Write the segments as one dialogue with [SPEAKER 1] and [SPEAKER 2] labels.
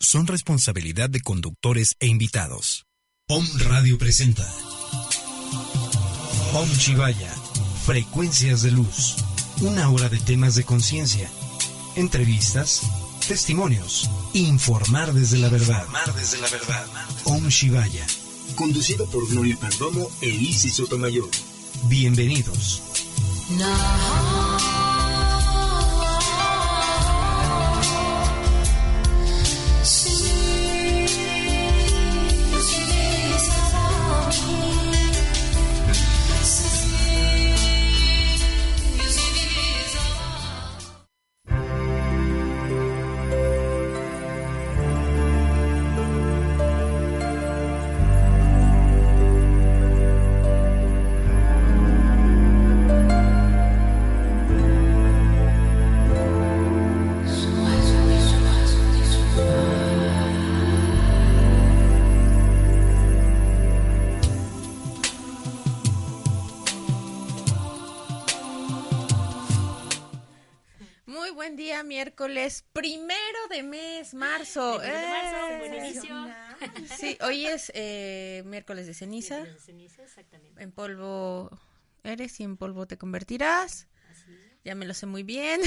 [SPEAKER 1] son responsabilidad de conductores e invitados. Om Radio presenta Om Chivaya, Frecuencias de Luz. Una hora de temas de conciencia, entrevistas, testimonios, informar desde la verdad. Informar desde la verdad. Om Shivaya. Conducido por Gloria Perdomo e Isis Sotomayor. Bienvenidos.
[SPEAKER 2] Miércoles primero de mes, marzo.
[SPEAKER 3] De marzo, buen inicio.
[SPEAKER 2] Sí, hoy es eh, miércoles de ceniza.
[SPEAKER 3] Miércoles de ceniza, exactamente.
[SPEAKER 2] En polvo eres y en polvo te convertirás.
[SPEAKER 3] Así.
[SPEAKER 2] Ya me lo sé muy bien.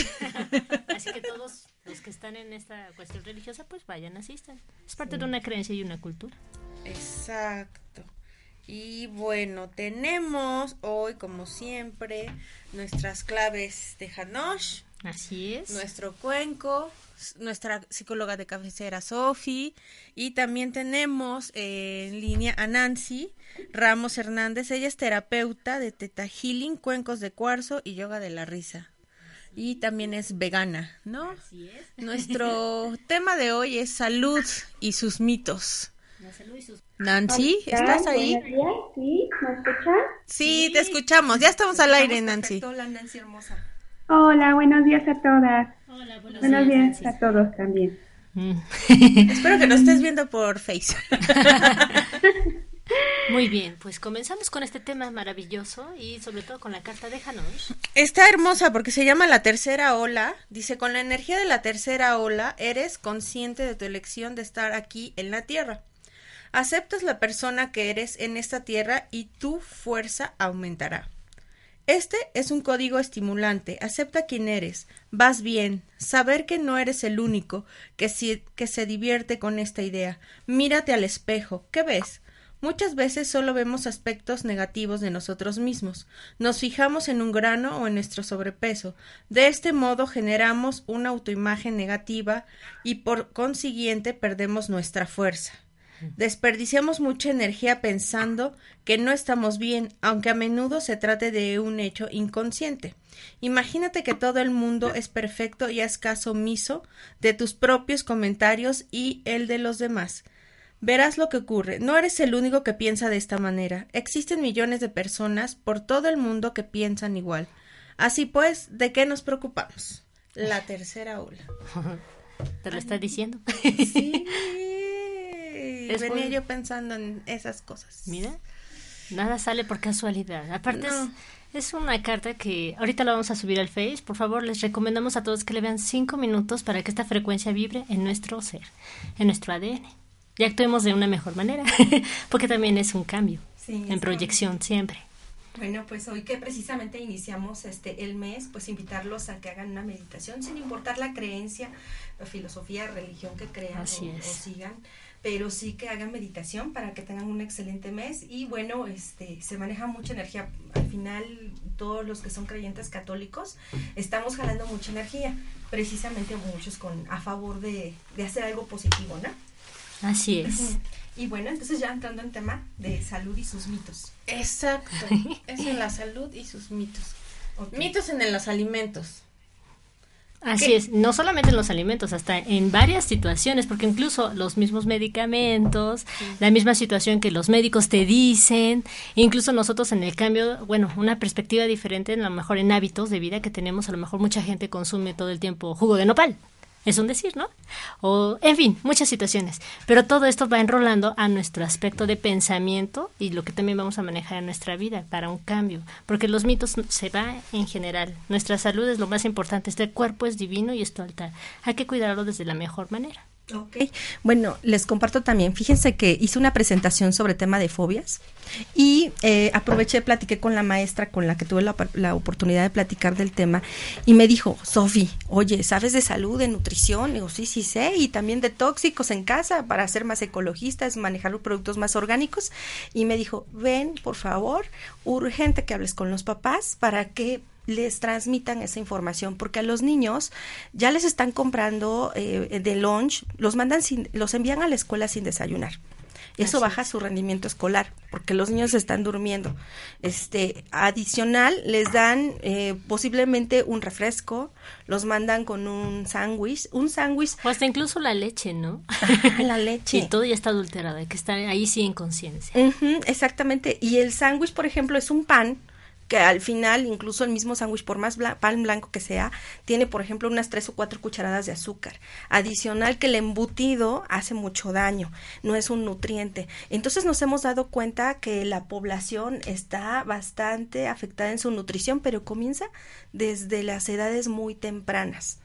[SPEAKER 3] Así que todos los que están en esta cuestión religiosa, pues vayan, asistan. Es parte de una creencia y una cultura.
[SPEAKER 2] Exacto. Y bueno, tenemos hoy, como siempre, nuestras claves de Hanosh.
[SPEAKER 3] Así es.
[SPEAKER 2] Nuestro cuenco, nuestra psicóloga de cabecera Sofi. Y también tenemos eh, en línea a Nancy Ramos Hernández. Ella es terapeuta de Teta Healing, cuencos de cuarzo y yoga de la risa. Y también es vegana, ¿no?
[SPEAKER 3] Así es.
[SPEAKER 2] Nuestro tema de hoy es salud y sus mitos.
[SPEAKER 3] La salud y sus...
[SPEAKER 2] Nancy, ¿estás ahí?
[SPEAKER 4] ¿sí? ¿Me escuchan?
[SPEAKER 2] Sí, te escuchamos. Ya estamos al aire, Nancy.
[SPEAKER 5] Hola, Nancy hermosa.
[SPEAKER 4] Hola, buenos días a todas.
[SPEAKER 3] Hola, buenos,
[SPEAKER 4] Buenos días a todos también.
[SPEAKER 3] Mm.
[SPEAKER 2] Espero que nos estés viendo por Face.
[SPEAKER 3] Muy bien, pues comenzamos con este tema maravilloso y sobre todo con la carta de Hanosh.
[SPEAKER 2] Está hermosa porque se llama la tercera ola. Dice, con la energía de la tercera ola, eres consciente de tu elección de estar aquí en la Tierra. Aceptas la persona que eres en esta Tierra y tu fuerza aumentará. Este es un código estimulante. Acepta quién eres. Vas bien. Saber que no eres el único que, se divierte con esta idea. Mírate al espejo. ¿Qué ves? Muchas veces solo vemos aspectos negativos de nosotros mismos. Nos fijamos en un grano o en nuestro sobrepeso. De este modo generamos una autoimagen negativa y por consiguiente perdemos nuestra fuerza. Desperdiciamos mucha energía pensando que no estamos bien, aunque a menudo se trate de un hecho inconsciente. Imagínate que todo el mundo es perfecto y haz caso omiso de tus propios comentarios y el de los demás. Verás lo que ocurre. No eres el único que piensa de esta manera. Existen millones de personas por todo el mundo que piensan igual. Así pues, ¿de qué nos preocupamos? La tercera ola.
[SPEAKER 3] Te lo está diciendo.
[SPEAKER 2] Sí.
[SPEAKER 3] Es
[SPEAKER 2] Venía yo pensando en esas cosas.
[SPEAKER 3] Mira, nada sale por casualidad. Aparte es,
[SPEAKER 2] No.
[SPEAKER 3] es una carta que ahorita la vamos a subir al Face. Por favor, les recomendamos a todos que le vean cinco minutos para que esta frecuencia vibre en nuestro ser, en nuestro ADN. Y actuemos de una mejor manera, porque también es un cambio
[SPEAKER 5] Sí,
[SPEAKER 3] en
[SPEAKER 5] es
[SPEAKER 3] proyección siempre.
[SPEAKER 5] Bueno, pues hoy que precisamente iniciamos este el mes, pues invitarlos a que hagan una meditación sin importar la creencia, la filosofía, religión que crean
[SPEAKER 3] Así
[SPEAKER 5] o,
[SPEAKER 3] es.
[SPEAKER 5] o sigan, pero sí que hagan meditación para que tengan un excelente mes y bueno, este se maneja mucha energía. Al final todos los que son creyentes católicos estamos jalando mucha energía, precisamente muchos con a favor de, de hacer algo positivo, ¿no?
[SPEAKER 3] Así es.
[SPEAKER 5] Y bueno, entonces ya entrando en tema de salud y sus mitos.
[SPEAKER 2] Exacto. es en la salud y sus mitos. Mitos en los alimentos.
[SPEAKER 3] Así es, no solamente en los alimentos, hasta en varias situaciones, porque incluso los mismos medicamentos, la misma situación que los médicos te dicen, incluso nosotros en el cambio, bueno, una perspectiva diferente, a lo mejor en hábitos de vida que tenemos, a lo mejor mucha gente consume todo el tiempo jugo de nopal, es un decir, ¿no? O, en fin, muchas situaciones. Pero todo esto va enrolando a nuestro aspecto de pensamiento y lo que también vamos a manejar en nuestra vida para un cambio. Porque los mitos se va en general. Nuestra salud es lo más importante. Este cuerpo es divino y es tu altar. Hay que cuidarlo desde la mejor manera.
[SPEAKER 5] Ok, bueno, les comparto también, fíjense que hice una presentación sobre tema de fobias y eh, aproveché, platiqué con la maestra con la que tuve la, oportunidad de platicar del tema y me dijo, Sofi, oye, ¿sabes de salud, de nutrición? digo, sí, sí sé, y también de tóxicos en casa para ser más ecologistas, manejar productos más orgánicos. Y me dijo, ven, por favor, urgente que hables con los papás para que les transmitan esa información, porque a los niños ya les están comprando eh, de lunch, los mandan sin, los envían a la escuela sin desayunar. Eso baja su rendimiento escolar, porque los niños están durmiendo. Este, adicional, les dan eh, posiblemente un refresco, los mandan con un sándwich, un sándwich.
[SPEAKER 3] O hasta incluso la leche, ¿no?
[SPEAKER 5] la leche.
[SPEAKER 3] y todo ya está adulterado, hay que estar ahí sí en conciencia.
[SPEAKER 5] exactamente. Y el sándwich, por ejemplo, es un pan que al final incluso el mismo sándwich, por más pan blanco que sea, tiene, por ejemplo, unas tres o cuatro cucharadas de azúcar. Adicional que el embutido hace mucho daño, no es un nutriente. Entonces nos hemos dado cuenta que la población está bastante afectada en su nutrición, pero comienza desde las edades muy tempranas.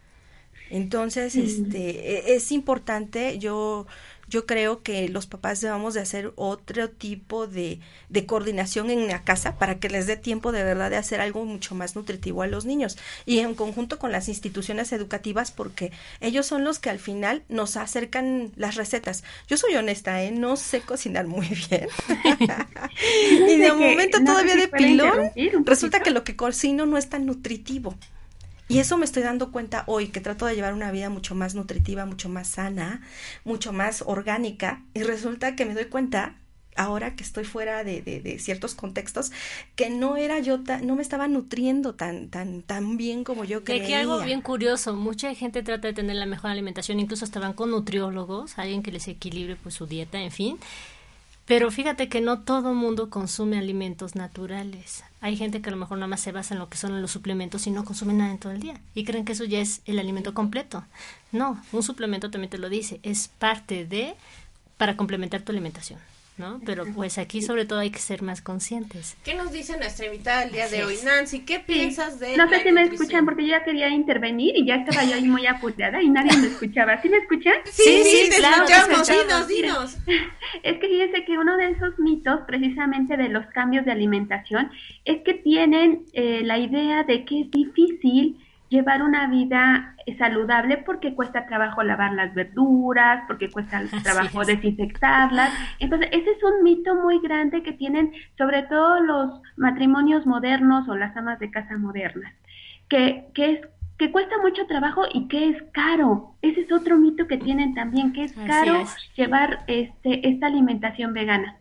[SPEAKER 5] Entonces, este, e-, es importante, yo yo creo que los papás debemos de hacer otro tipo de, de, coordinación en la casa para que les dé tiempo de verdad de hacer algo mucho más nutritivo a los niños y en conjunto con las instituciones educativas porque ellos son los que al final nos acercan las recetas. Yo soy honesta, ¿eh? no sé cocinar muy bien. y de momento todavía de pilón resulta que lo que cocino no es tan nutritivo. Y eso me estoy dando cuenta hoy, que trato de llevar una vida mucho más nutritiva, mucho más sana, mucho más orgánica. Y resulta que me doy cuenta, ahora que estoy fuera de, de, ciertos contextos, que no era yo, no me estaba nutriendo tan, tan, tan bien como yo creía.
[SPEAKER 3] De que algo bien curioso, mucha gente trata de tener la mejor alimentación, incluso estaban con nutriólogos, alguien que les equilibre pues su dieta, en fin. Pero fíjate que no todo mundo consume alimentos naturales. Hay gente que a lo mejor nada más se basa en lo que son los suplementos y no consume nada en todo el día. Y creen que eso ya es el alimento completo. No, un suplemento también te lo dice. Es parte de para complementar tu alimentación. ¿No? Pero pues aquí sobre todo hay que ser más conscientes.
[SPEAKER 2] ¿Qué nos dice nuestra invitada el día de hoy? Nancy, ¿qué piensas de
[SPEAKER 4] No sé si me escuchan porque yo ya quería intervenir y ya estaba yo ahí muy apurada y nadie me escuchaba. ¿Sí me escuchan?
[SPEAKER 2] Sí, sí, te escuchamos, dinos, dinos.
[SPEAKER 4] Es que fíjense que uno de esos mitos precisamente de los cambios de alimentación es que tienen eh, la idea de que es difícil llevar una vida saludable porque cuesta trabajo lavar las verduras, porque cuesta trabajo desinfectarlas. Entonces, ese es un mito muy grande que tienen sobre todo los matrimonios modernos o las amas de casa modernas, que, que es que cuesta mucho trabajo y que es caro. Ese es otro mito que tienen también, que es caro llevar este, esta alimentación vegana.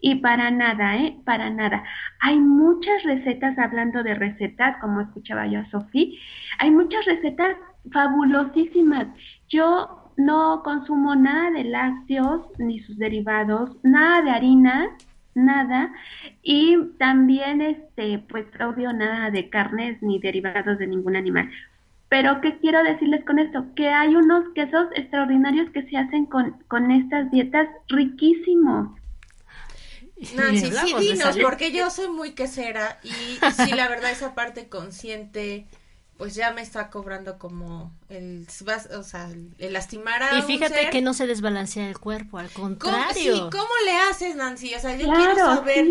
[SPEAKER 4] Y para nada, ¿eh? Para nada. Hay muchas recetas, hablando de recetas, como escuchaba yo a Sofía, hay muchas recetas fabulosísimas. Yo no consumo nada de lácteos ni sus derivados, nada de harina, nada. Y también, este, pues, obvio, nada de carnes ni derivados de ningún animal. Pero, ¿qué quiero decirles con esto? Que hay unos quesos extraordinarios que se hacen con, con estas dietas riquísimos
[SPEAKER 2] Nancy, sí, dinos, porque yo soy muy quesera y sí, la verdad, esa parte consciente, pues ya me está cobrando como el, o sea, el lastimar a
[SPEAKER 3] Y fíjate que no se desbalancea el cuerpo, al contrario.
[SPEAKER 2] ¿Cómo, ¿cómo le haces, Nancy? O sea, yo quiero saber...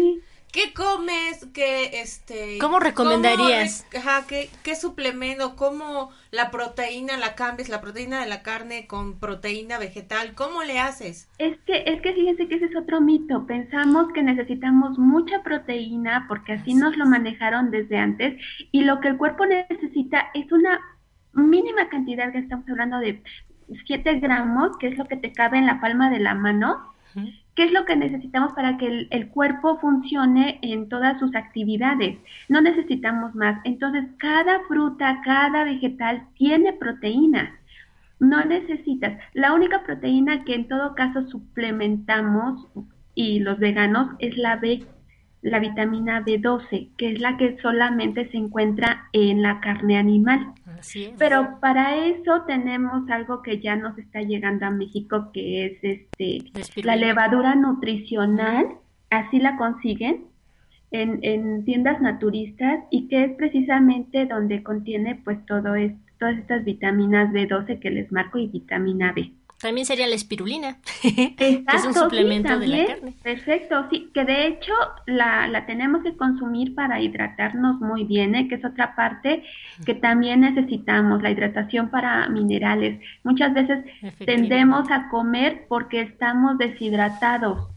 [SPEAKER 2] ¿Qué comes? ¿Qué, este...
[SPEAKER 3] ¿Cómo recomendarías?
[SPEAKER 2] ajá, ¿qué, ¿qué, suplemento? ¿Cómo la proteína la cambias? La proteína de la carne con proteína vegetal. ¿Cómo le haces?
[SPEAKER 4] Es que, es que fíjense que ese es otro mito. Pensamos que necesitamos mucha proteína porque así nos lo manejaron desde antes y lo que el cuerpo necesita es una mínima cantidad, que estamos hablando de 7 gramos, que es lo que te cabe en la palma de la mano ¿Qué es lo que necesitamos para que el, cuerpo funcione en todas sus actividades? No necesitamos más. Entonces, cada fruta, cada vegetal tiene proteínas. No necesitas. La única proteína que en todo caso suplementamos y los veganos es la B, la vitamina B12, que es la que solamente se encuentra en la carne animal. Pero para eso tenemos algo que ya nos está llegando a México, que es este la levadura nutricional, así la consiguen en, en tiendas naturistas y que es precisamente donde contiene pues todo esto, todas estas vitaminas B12 que les marco y vitamina B.
[SPEAKER 3] También sería la espirulina, que es un suplemento de la carne.
[SPEAKER 4] Perfecto, sí, que de hecho la, la tenemos que consumir para hidratarnos muy bien, ¿eh? que es otra parte que también necesitamos, la hidratación para minerales. Muchas veces tendemos a comer porque estamos deshidratados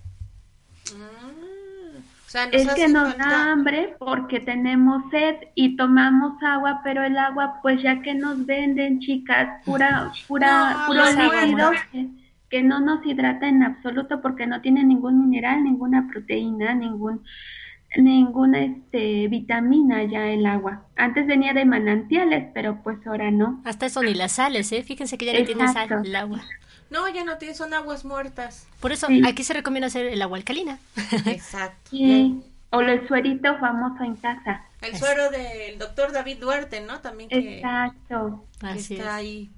[SPEAKER 4] es que nos da hambre porque tenemos sed y tomamos agua, pero el agua, pues ya que nos venden, chicas, pura, pura, puro líquido que, no nos hidrata en absoluto porque no tiene ningún mineral, ninguna proteína, ningún ninguna este vitamina ya el agua. Antes venía de manantiales, pero pues ahora no.
[SPEAKER 3] Hasta eso ni las sales, ¿eh? Fíjense que ya no tiene sal el agua.
[SPEAKER 2] No, ya no tiene, son aguas muertas.
[SPEAKER 3] Por eso aquí se recomienda hacer el agua alcalina.
[SPEAKER 2] Exacto.
[SPEAKER 4] O el suerito famoso en casa.
[SPEAKER 2] El suero del doctor David Duarte, ¿no? También que,
[SPEAKER 4] Exacto.
[SPEAKER 2] está ahí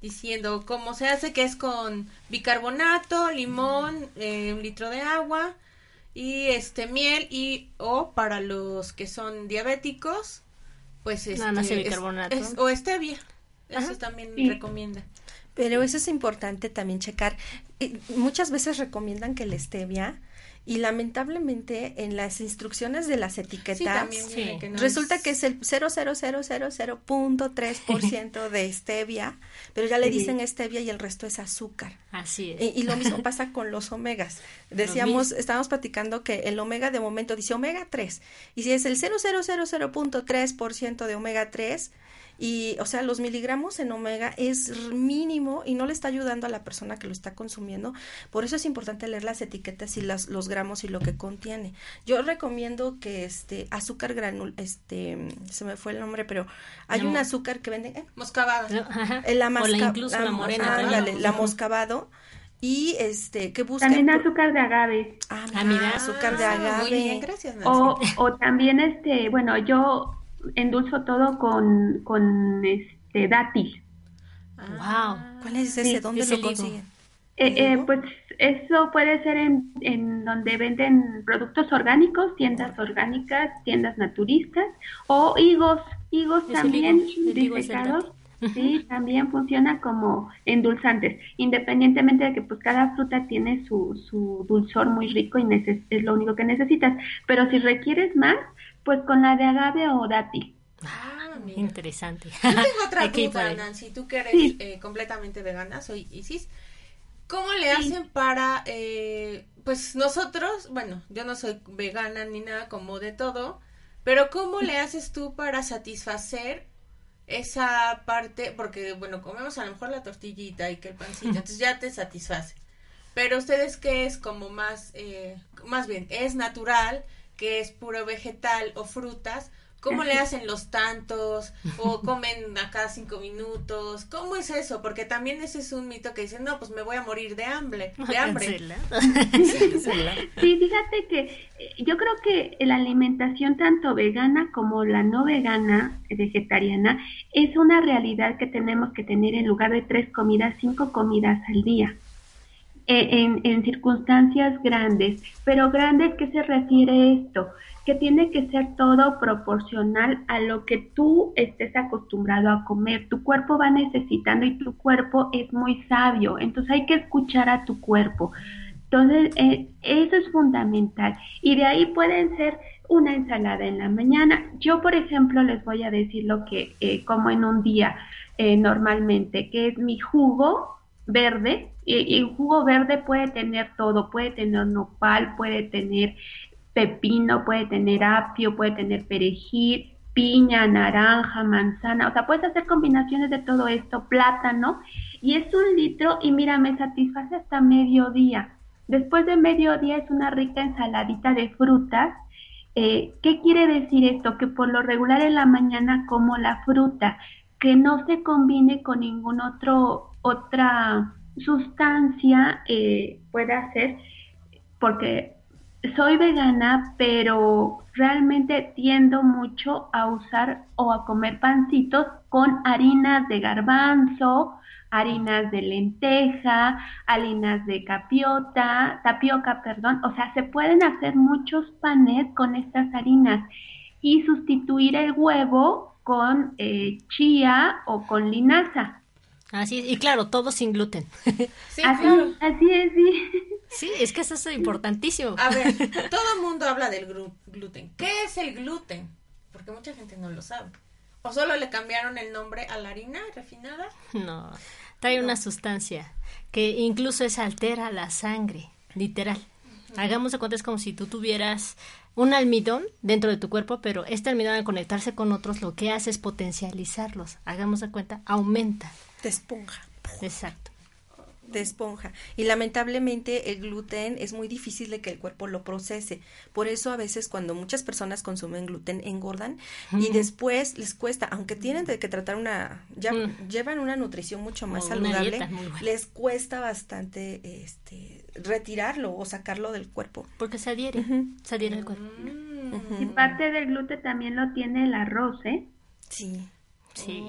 [SPEAKER 2] diciendo cómo se hace, que es con bicarbonato, limón, eh, un litro de agua y este miel y o para los que son diabéticos, pues este,
[SPEAKER 3] Nada más bicarbonato.
[SPEAKER 2] o stevia. Eso también recomienda.
[SPEAKER 5] Pero eso es importante también checar. muchas veces recomiendan que la stevia y lamentablemente en las instrucciones de las etiquetas resulta que es el 00000.3% de stevia, pero ya le dicen stevia y el resto es azúcar.
[SPEAKER 3] Así es.
[SPEAKER 5] Y, lo mismo pasa con los omegas. Decíamos, estábamos platicando que el omega de momento dice omega 3 y si es el 000.3% de omega 3 y, o sea, los miligramos en omega es mínimo y no le está ayudando a la persona que lo está consumiendo. Por eso es importante leer las etiquetas y las, los gramos y lo que contiene. Yo recomiendo que este azúcar granul, este, se me fue el nombre, pero hay un azúcar que venden, ¿eh?
[SPEAKER 2] Moscabado.
[SPEAKER 5] Eh, la, incluso la, morena. la moscabado y este que busquen
[SPEAKER 4] también azúcar de agave
[SPEAKER 5] ah, ah mira azúcar de agave
[SPEAKER 2] muy bien gracias
[SPEAKER 4] o, o también este bueno yo endulzo todo con, con este dátil.
[SPEAKER 3] wow.
[SPEAKER 5] ¿Cuál es ese? ¿Dónde lo consiguen?
[SPEAKER 4] Eh, eh, pues eso puede ser en, en donde venden productos orgánicos, tiendas orgánicas, tiendas naturistas o higos, higos también disecados. Sí, también funciona como endulzantes, independientemente de que pues cada fruta tiene su, su dulzor muy rico y es lo único que necesitas. Pero si requieres más, pues con la de agave o dátil.
[SPEAKER 3] Ah, Interesante.
[SPEAKER 2] Yo tengo otra duda, Nancy, tú que eres eh, completamente vegana, soy Isis. ¿Cómo le hacen para, eh, pues nosotros, bueno, yo no soy vegana ni nada como de todo, pero ¿cómo le haces tú para satisfacer esa parte? Porque, bueno, comemos a lo mejor la tortillita y que el pancito, entonces ya te satisface. Pero ustedes qué es como más, eh, más bien, es natural, que es puro vegetal o frutas, ¿cómo le hacen los tantos? ¿O comen a cada cinco minutos? ¿Cómo es eso? Porque también ese es un mito que dicen, no, pues me voy a morir de hambre. De hambre.
[SPEAKER 4] sí, fíjate que eh, yo creo que la alimentación tanto vegana como la no vegana, vegetariana, es una realidad que tenemos que tener en lugar de tres comidas, cinco comidas al día. Eh, en, en, circunstancias grandes. Pero grandes, ¿qué se refiere esto? Que tiene que ser todo proporcional a lo que tú estés acostumbrado a comer. Tu cuerpo va necesitando y tu cuerpo es muy sabio. Entonces hay que escuchar a tu cuerpo. Entonces, eh, eso es fundamental. Y de ahí pueden ser una ensalada en la mañana. Yo, por ejemplo, les voy a decir lo que eh, como en un día normalmente, que es mi jugo verde, el jugo verde puede tener todo, puede tener nopal, puede tener pepino, puede tener apio, puede tener perejil, piña, naranja, manzana, o sea, puedes hacer combinaciones de todo esto, plátano, y es un litro y mira, me satisface hasta mediodía. Después de mediodía es una rica ensaladita de frutas. Eh, ¿Qué quiere decir esto? Que por lo regular en la mañana como la fruta, que no se combine con ningún otro otra sustancia eh, puede hacer, porque soy vegana, pero realmente tiendo mucho a usar o a comer pancitos con harinas de garbanzo, harinas de lenteja, harinas de capiota, tapioca, perdón. O sea, se pueden hacer muchos panes con estas harinas y sustituir el huevo con eh, chía o con linaza.
[SPEAKER 3] Así es, y claro, todo sin gluten.
[SPEAKER 4] Sí, así, así es, sí.
[SPEAKER 3] Sí, es que eso es importantísimo.
[SPEAKER 2] A ver, todo el mundo habla del gluten. ¿Qué es el gluten? Porque mucha gente no lo sabe. ¿O solo le cambiaron el nombre a la harina refinada?
[SPEAKER 3] No, trae una sustancia que incluso es altera la sangre, literal. Hagamos de cuenta, es como si tú tuvieras un almidón dentro de tu cuerpo, pero este almidón al conectarse con otros lo que hace es potencializarlos. Hagamos de cuenta, aumenta.
[SPEAKER 5] Te esponja.
[SPEAKER 3] Exacto
[SPEAKER 5] de esponja. Y lamentablemente el gluten es muy difícil de que el cuerpo lo procese. Por eso a veces cuando muchas personas consumen gluten engordan y después les cuesta, aunque tienen de que tratar una, ya mm. llevan una nutrición mucho más saludable, les cuesta bastante este retirarlo o sacarlo del cuerpo.
[SPEAKER 3] Porque se adhiere, se adhiere al cuerpo.
[SPEAKER 4] Y parte del gluten también lo tiene el arroz, ¿eh?
[SPEAKER 5] Sí.
[SPEAKER 3] Sí.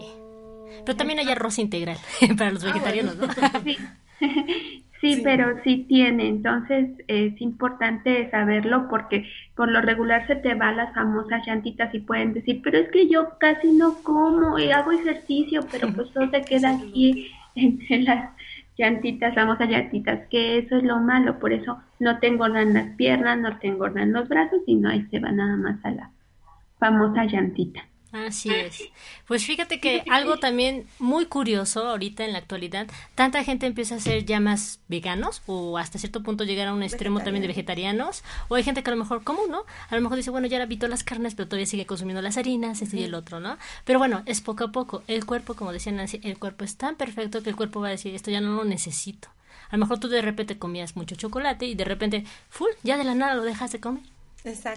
[SPEAKER 3] Pero también hay arroz integral para los ah, vegetarianos, ¿no?
[SPEAKER 4] Sí. Sí, pero sí tiene, entonces es importante saberlo porque por lo regular se te van las famosas llantitas y pueden decir, pero es que yo casi no como y hago ejercicio, pero pues todo se queda aquí en, las llantitas, famosas llantitas, que eso es lo malo, por eso no te engordan las piernas, no te engordan los brazos, sino ahí se va nada más a la famosa llantita.
[SPEAKER 3] Así es. Pues fíjate que algo también muy curioso ahorita en la actualidad, tanta gente empieza a ser ya más veganos o hasta cierto punto llegar a un extremo también de vegetarianos, o hay gente que a lo mejor, ¿cómo no? A lo mejor dice, bueno, ya evito las carnes, pero todavía sigue consumiendo las harinas, ese y el otro, ¿no? Pero bueno, es poco a poco. El cuerpo, como decía Nancy, el cuerpo es tan perfecto que el cuerpo va a decir, esto ya no lo necesito. A lo mejor tú de repente comías mucho chocolate y de repente, full, ya de la nada lo dejas de comer.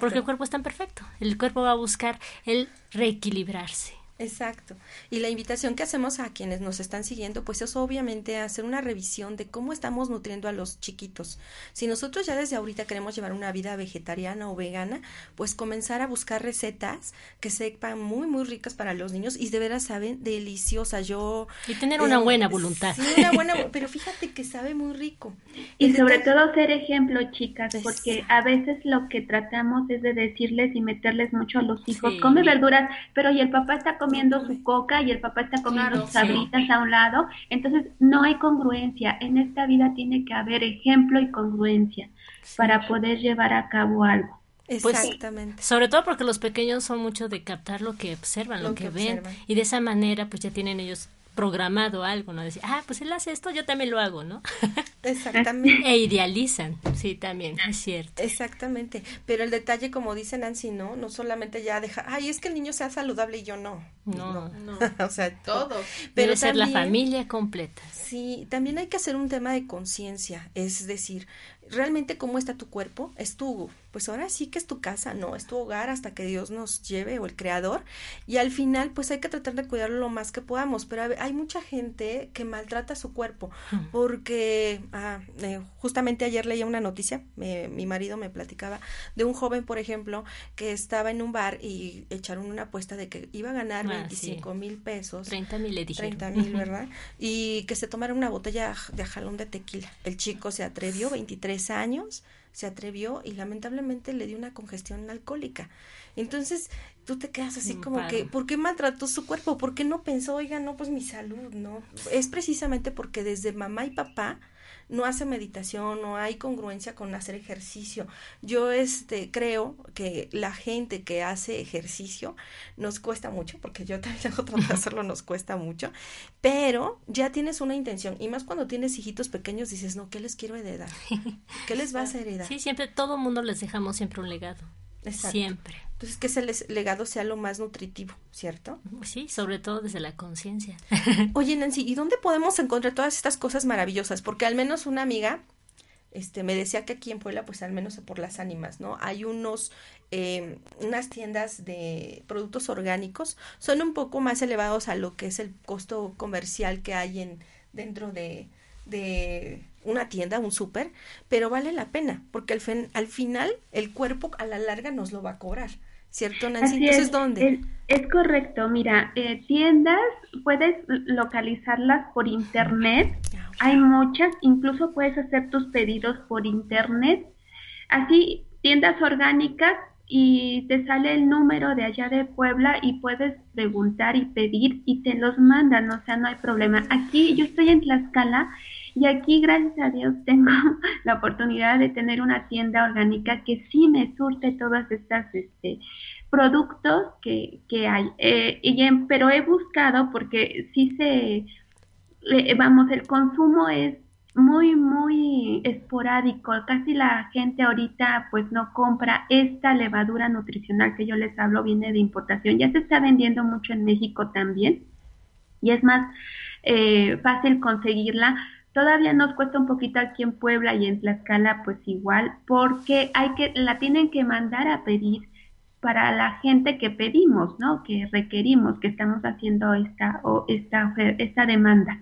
[SPEAKER 3] Porque el cuerpo es tan perfecto. El cuerpo va a buscar el reequilibrarse.
[SPEAKER 5] Exacto. Y la invitación que hacemos a quienes nos están siguiendo, pues es obviamente hacer una revisión de cómo estamos nutriendo a los chiquitos. Si nosotros ya desde ahorita queremos llevar una vida vegetariana o vegana, pues comenzar a buscar recetas que sepan muy, muy ricas para los niños y de veras saben deliciosas. Yo...
[SPEAKER 3] Y tener una eh, buena voluntad.
[SPEAKER 5] Sí, una buena, pero fíjate que sabe muy rico.
[SPEAKER 4] Y sobre todo ser ejemplo, chicas, porque a veces lo que tratamos es de decirles y meterles mucho a los hijos, come verduras, pero y el papá está comiendo su coca y el papá está comiendo sus sabritas a un lado, entonces no hay congruencia. En esta vida tiene que haber ejemplo y congruencia para poder llevar a cabo algo.
[SPEAKER 3] Pues, Exactamente. sobre todo porque los pequeños son mucho de captar lo que observan, lo, que, ven, y de esa manera pues ya tienen ellos programado algo, ¿no? Decir, ah, pues él hace esto, yo también lo hago, ¿no?
[SPEAKER 5] Exactamente.
[SPEAKER 3] e idealizan, sí, también, es cierto.
[SPEAKER 5] Exactamente, pero el detalle, como dice Nancy, ¿no? No solamente ya deja, ay, es que el niño sea saludable y yo no.
[SPEAKER 3] No, no.
[SPEAKER 5] o sea, todo.
[SPEAKER 3] Pero Debe ser la familia completa.
[SPEAKER 5] Sí, también hay que hacer un tema de conciencia, es decir, realmente cómo está tu cuerpo, es tu, pues ahora sí que es tu casa, no, es tu hogar hasta que Dios nos lleve o el creador. Y al final pues hay que tratar de cuidarlo lo más que podamos, pero hay mucha gente que maltrata su cuerpo porque ah, eh, justamente ayer leía una noticia, mi marido me platicaba de un joven por ejemplo que estaba en un bar y echaron una apuesta de que iba a ganar 25 ah, mil pesos.
[SPEAKER 3] 30 mil le
[SPEAKER 5] 30 mil, ¿verdad? y que se tomara una botella de jalón de tequila. El chico se atrevió, 23 años, se atrevió y lamentablemente le dio una congestión alcohólica. Entonces, tú te quedas así como que, ¿por qué maltrató su cuerpo? ¿Por qué no pensó, oiga, no, pues mi salud, no? Es precisamente porque desde mamá y papá no hace meditación, no hay congruencia con hacer ejercicio. Yo este creo que la gente que hace ejercicio nos cuesta mucho, porque yo también trato de hacerlo, nos cuesta mucho, pero ya tienes una intención, y más cuando tienes hijitos pequeños dices, no, ¿qué les quiero heredar? ¿Qué les vas a heredar?
[SPEAKER 3] Sí, siempre, todo mundo les dejamos siempre un legado. Siempre.
[SPEAKER 5] Entonces, que ese legado sea lo más nutritivo, ¿cierto?
[SPEAKER 3] Sí, sobre todo desde la conciencia.
[SPEAKER 5] Oye, Nancy, ¿y dónde podemos encontrar todas estas cosas maravillosas? Porque al menos una amiga este, me decía que aquí en Puebla, pues al menos por las ánimas, ¿no? Hay unos, eh, unas tiendas de productos orgánicos, son un poco más elevados a lo que es el costo comercial que hay en, dentro de, de una tienda, un súper, pero vale la pena, porque al, al final el cuerpo a la larga nos lo va a cobrar. ¿Cierto, Nancy? Entonces, ¿dónde?
[SPEAKER 4] Es, correcto. Mira, eh, tiendas puedes localizarlas por internet. Ah, Hay muchas. Incluso puedes hacer tus pedidos por internet. Así, tiendas orgánicas y te sale el número de allá de Puebla y puedes preguntar y pedir y te los mandan. O sea, no hay problema. Aquí yo estoy en Tlaxcala y aquí, gracias a Dios, tengo la oportunidad de tener una tienda orgánica que sí me surte todas estas este, productos que, que hay. Eh, y pero he buscado porque sí se, vamos, el consumo es muy, muy esporádico. Casi la gente ahorita pues no compra esta levadura nutricional que yo les hablo, viene de importación. Ya se está vendiendo mucho en México también y es más eh, fácil conseguirla Todavía nos cuesta un poquito aquí en Puebla y en Tlaxcala, pues igual, porque hay que, la tienen que mandar a pedir para la gente que pedimos, ¿no? Que requerimos, que estamos haciendo esta, o esta, esta demanda.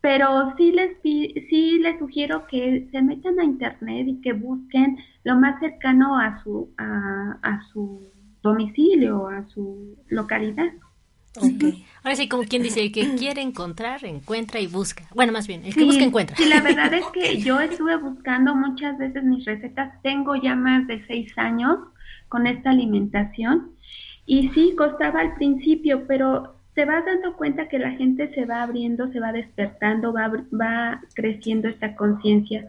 [SPEAKER 4] Pero sí les, sí les sugiero que se metan a internet y que busquen lo más cercano a su, a, a su domicilio, a su localidad.
[SPEAKER 3] Ahora sí, como quien dice, que quiere encontrar, encuentra y busca. Bueno, más bien, el que busca, encuentra.
[SPEAKER 4] Sí, la verdad es que yo estuve buscando muchas veces mis recetas. Tengo ya más de seis años con esta alimentación. Y sí, costaba al principio, pero te vas dando cuenta que la gente se va abriendo, se va despertando, va, va creciendo esta conciencia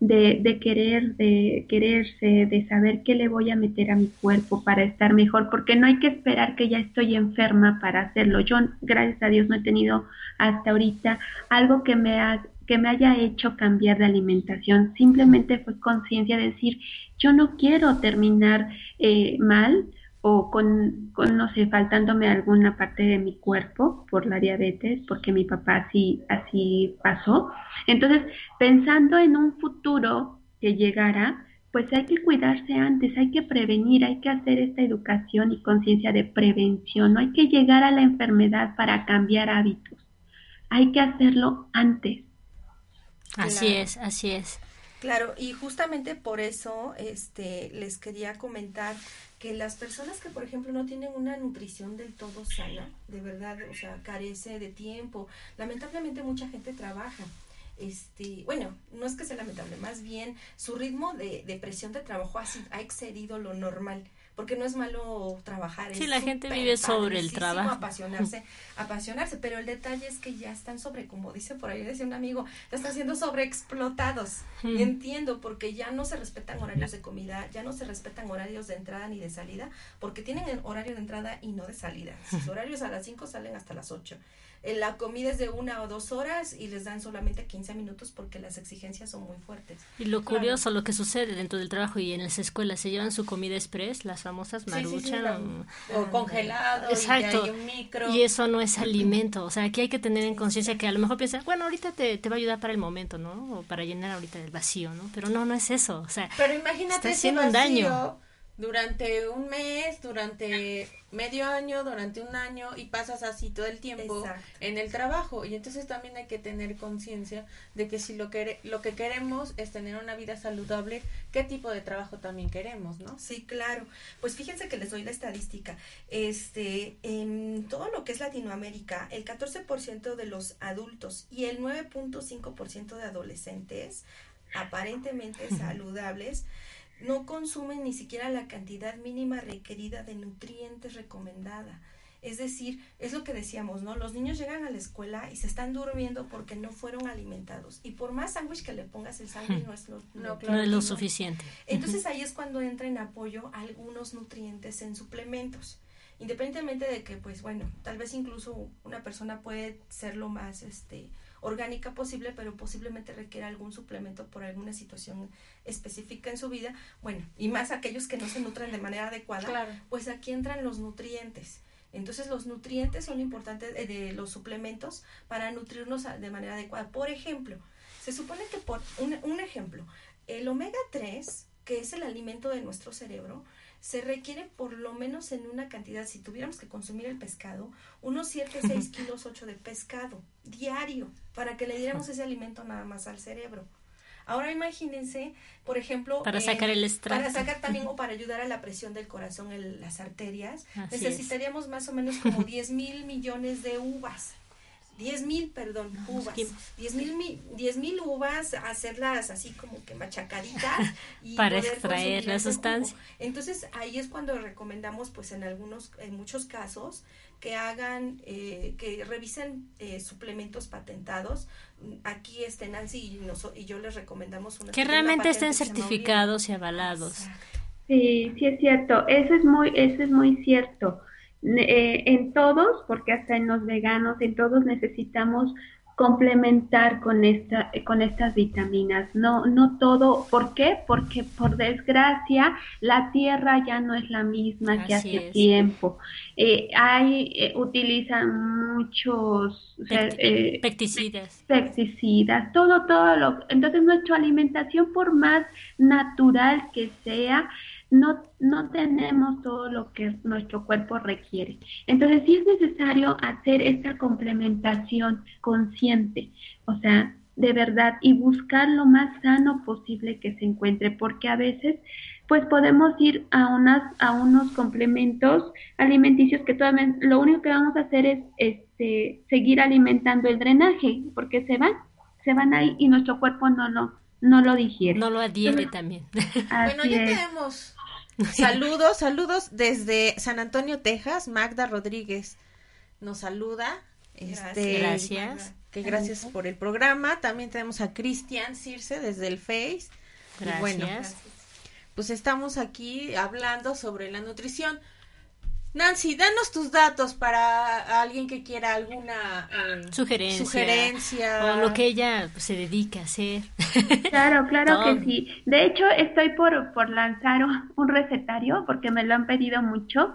[SPEAKER 4] de, de, querer, de quererse, de saber qué le voy a meter a mi cuerpo para estar mejor, porque no hay que esperar que ya estoy enferma para hacerlo. Yo, gracias a Dios, no he tenido hasta ahorita algo que me, ha, que me haya hecho cambiar de alimentación. Simplemente fue conciencia de decir, yo no quiero terminar eh, mal, o con, con, no sé, faltándome alguna parte de mi cuerpo por la diabetes, porque mi papá así, así pasó. Entonces, pensando en un futuro que llegara, pues hay que cuidarse antes, hay que prevenir, hay que hacer esta educación y conciencia de prevención, no hay que llegar a la enfermedad para cambiar hábitos, hay que hacerlo antes.
[SPEAKER 3] Así es, así es.
[SPEAKER 5] Claro, y justamente por eso este les quería comentar que las personas que por ejemplo no tienen una nutrición del todo sana, de verdad, o sea, carece de tiempo, lamentablemente mucha gente trabaja. Este, bueno, no es que sea lamentable, más bien su ritmo de, de presión de trabajo ha, ha excedido lo normal porque no es malo trabajar.
[SPEAKER 3] Sí, la gente vive sobre el trabajo.
[SPEAKER 5] apasionarse, apasionarse, pero el detalle es que ya están sobre, como dice por ahí, decía un amigo, ya están siendo sobreexplotados. Y entiendo, porque ya no se respetan horarios de comida, ya no se respetan horarios de entrada ni de salida, porque tienen el horario de entrada y no de salida. Sus horarios a las 5 salen hasta las 8. Eh, la comida es de una o dos horas y les dan solamente 15 minutos porque las exigencias son muy fuertes.
[SPEAKER 3] Y lo curioso, lo que sucede dentro del trabajo y en las escuelas, se llevan su comida express, las famosas maruchan.
[SPEAKER 2] o congelado,
[SPEAKER 3] Exacto.
[SPEAKER 2] Y, un micro.
[SPEAKER 3] y eso no es alimento. O sea, aquí hay que tener en conciencia que a lo mejor piensa, bueno, ahorita te, te, va a ayudar para el momento, ¿no? O para llenar ahorita el vacío, ¿no? Pero no, no es eso. O sea,
[SPEAKER 2] Pero imagínate
[SPEAKER 3] está haciendo un daño
[SPEAKER 2] durante un mes, durante medio año, durante un año y pasas así todo el tiempo en el trabajo y entonces también hay que tener conciencia de que si lo que lo que queremos es tener una vida saludable, qué tipo de trabajo también queremos, ¿no?
[SPEAKER 5] Sí, claro. Pues fíjense que les doy la estadística. Este, en todo lo que es Latinoamérica, el 14% de los adultos y el 9.5% de adolescentes aparentemente saludables no consumen ni siquiera la cantidad mínima requerida de nutrientes recomendada. Es decir, es lo que decíamos, ¿no? Los niños llegan a la escuela y se están durmiendo porque no fueron alimentados. Y por más sándwich que le pongas, el sándwich no es lo,
[SPEAKER 3] no, es lo suficiente.
[SPEAKER 5] Entonces ahí es cuando entra en apoyo algunos nutrientes en suplementos. Independientemente de que, pues bueno, tal vez incluso una persona puede ser lo más, este, orgánica posible, pero posiblemente requiera algún suplemento por alguna situación específica en su vida. Bueno, y más aquellos que no se nutren de manera adecuada, pues aquí entran los nutrientes. Entonces los nutrientes son importantes eh, de los suplementos para nutrirnos de manera adecuada. Por ejemplo, Se supone que por un, un ejemplo, el omega 3, que es el alimento de nuestro cerebro, se requiere por lo menos en una cantidad, si tuviéramos que consumir el pescado, unos 7, 6 kilos 8 de pescado diario para que le diéramos ese alimento nada más al cerebro. Ahora imagínense, por ejemplo...
[SPEAKER 3] Para sacar el extracto.
[SPEAKER 5] Para sacar también o para ayudar a la presión del corazón en las arterias, necesitaríamos más o menos como 10 mil millones de uvas. 10 mil, perdón, uvas. 10 mil, 10 mil uvas, hacerlas así como que machacaditas.
[SPEAKER 3] Y Para extraer la sustancia.
[SPEAKER 5] Entonces ahí es cuando recomendamos, pues en algunos, en muchos casos, que hagan, eh, que revisen eh, suplementos patentados. Aquí este Nancy y, yo les recomendamos
[SPEAKER 3] una. Que realmente estén certificados y avalados.
[SPEAKER 4] Sí, sí es cierto. Eso es muy, eso es muy cierto. Eh, en todos, porque hasta en los veganos, en todos necesitamos complementar con esta con estas vitaminas. No no todo ¿por qué? porque por desgracia la tierra ya no es la misma que hace tiempo. Eh, hay eh, utilizan muchos
[SPEAKER 3] eh, pesticidas.
[SPEAKER 4] pesticidas todo todo lo entonces nuestra alimentación por más natural que sea no, no tenemos todo lo que nuestro cuerpo requiere. Entonces sí es necesario hacer esta complementación consciente, o sea, de verdad, y buscar lo más sano posible que se encuentre, porque a veces pues podemos ir a unas a unos complementos alimenticios que todavía lo único que vamos a hacer es este seguir alimentando el drenaje porque se van se van ahí y nuestro cuerpo no lo no lo digiere.
[SPEAKER 3] No lo adhiere también.
[SPEAKER 2] bueno ya tenemos Saludos, saludos desde San Antonio, Texas. Magda Rodríguez nos saluda. Este,
[SPEAKER 3] gracias.
[SPEAKER 2] Que gracias por el programa. También tenemos a Cristian Circe desde el Face.
[SPEAKER 3] Gracias. bueno,
[SPEAKER 2] pues estamos aquí hablando sobre la nutrición. Nancy, danos tus datos para alguien que quiera alguna
[SPEAKER 3] eh, sugerencia,
[SPEAKER 2] sugerencia,
[SPEAKER 3] o lo que ella se dedique a hacer.
[SPEAKER 4] Claro, claro que sí. De hecho, estoy por, por lanzar un recetario porque me lo han pedido mucho